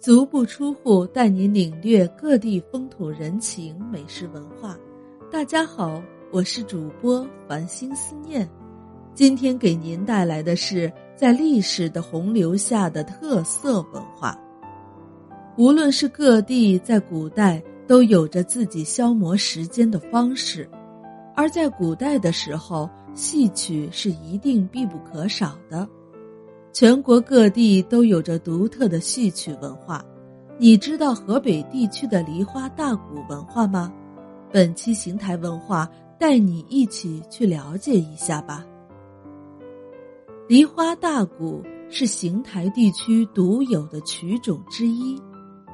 足不出户带你领略各地风土人情、美食文化。大家好，我是主播繁星思念，今天给您带来的是在历史的洪流下的特色文化。无论是各地在古代都有着自己消磨时间的方式，而在古代的时候，戏曲是一定必不可少的。全国各地都有着独特的戏曲文化，你知道河北地区的梨花大鼓文化吗？本期邢台文化带你一起去了解一下吧。梨花大鼓是邢台地区独有的曲种之一，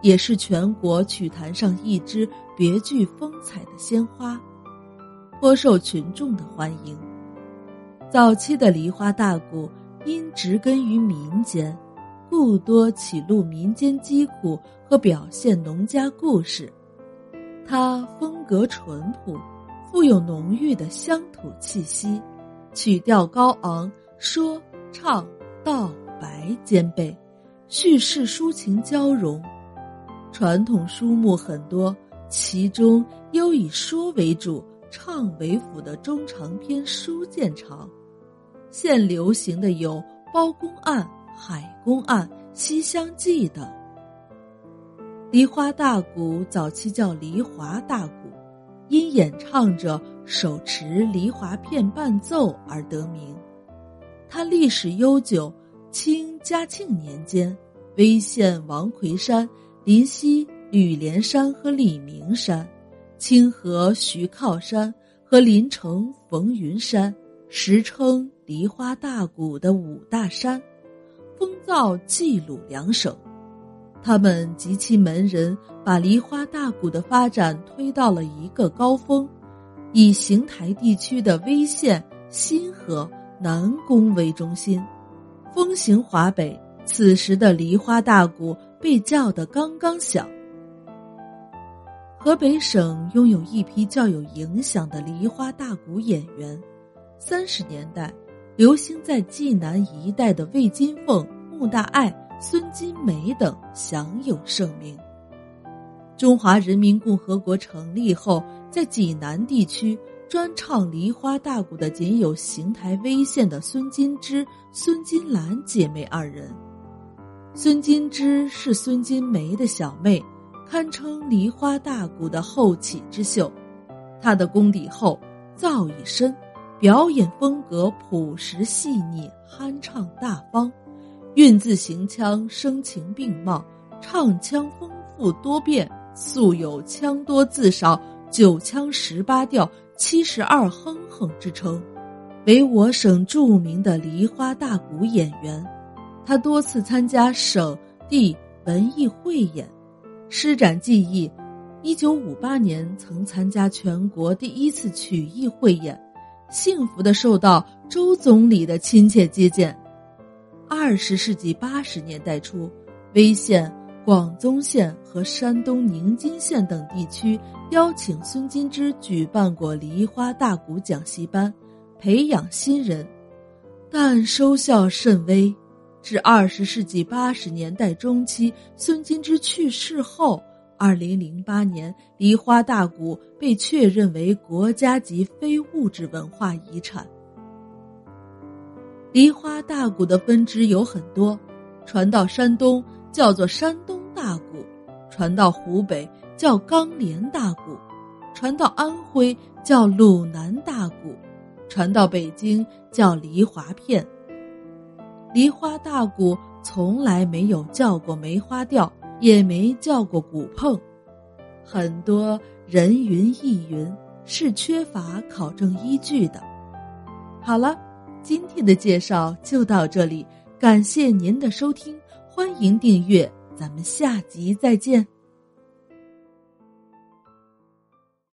也是全国曲坛上一支别具风采的鲜花，颇受群众的欢迎。早期的梨花大鼓。因植根于民间，故多启露民间疾苦和表现农家故事。它风格淳朴，富有浓郁的乡土气息，曲调高昂，说唱道白兼备，叙事抒情交融。传统书目很多，其中尤以说为主、唱为辅的中长篇书见长。现流行的有《包公案》《海公案》《西厢记》等。梨花大鼓早期叫梨华大鼓，因演唱者手持梨华片伴奏而得名。它历史悠久，清嘉庆年间，威县王魁山、临溪吕连山和李明山，清河徐靠山和临城冯云山，时称。梨花大鼓的五大山，风噪冀鲁两省，他们及其门人把梨花大鼓的发展推到了一个高峰，以邢台地区的威县、新河、南宫为中心，风行华北。此时的梨花大鼓被叫得刚刚响。河北省拥有一批较有影响的梨花大鼓演员，三十年代。流行在济南一带的魏金凤、穆大爱、孙金梅等享有盛名。中华人民共和国成立后，在济南地区专唱梨花大鼓的仅有邢台威县的孙金枝、孙金兰姐妹二人。孙金枝是孙金梅的小妹，堪称梨花大鼓的后起之秀。她的功底厚，造诣深。表演风格朴实细腻，酣畅大方，韵字行腔声情并茂，唱腔丰富多变，素有“腔多字少，九腔十八调，七十二哼哼”之称，为我省著名的梨花大鼓演员。他多次参加省地文艺汇演，施展技艺。一九五八年曾参加全国第一次曲艺汇演。幸福的受到周总理的亲切接见。二十世纪八十年代初，威县、广宗县和山东宁津县等地区邀请孙金枝举办过梨花大鼓讲习班，培养新人，但收效甚微。至二十世纪八十年代中期，孙金枝去世后。二零零八年，梨花大鼓被确认为国家级非物质文化遗产。梨花大鼓的分支有很多，传到山东叫做山东大鼓，传到湖北叫钢镰大鼓，传到安徽叫鲁南大鼓，传到北京叫梨花片。梨花大鼓从来没有叫过梅花调。也没叫过骨碰，很多人云亦云，是缺乏考证依据的。好了，今天的介绍就到这里，感谢您的收听，欢迎订阅，咱们下集再见。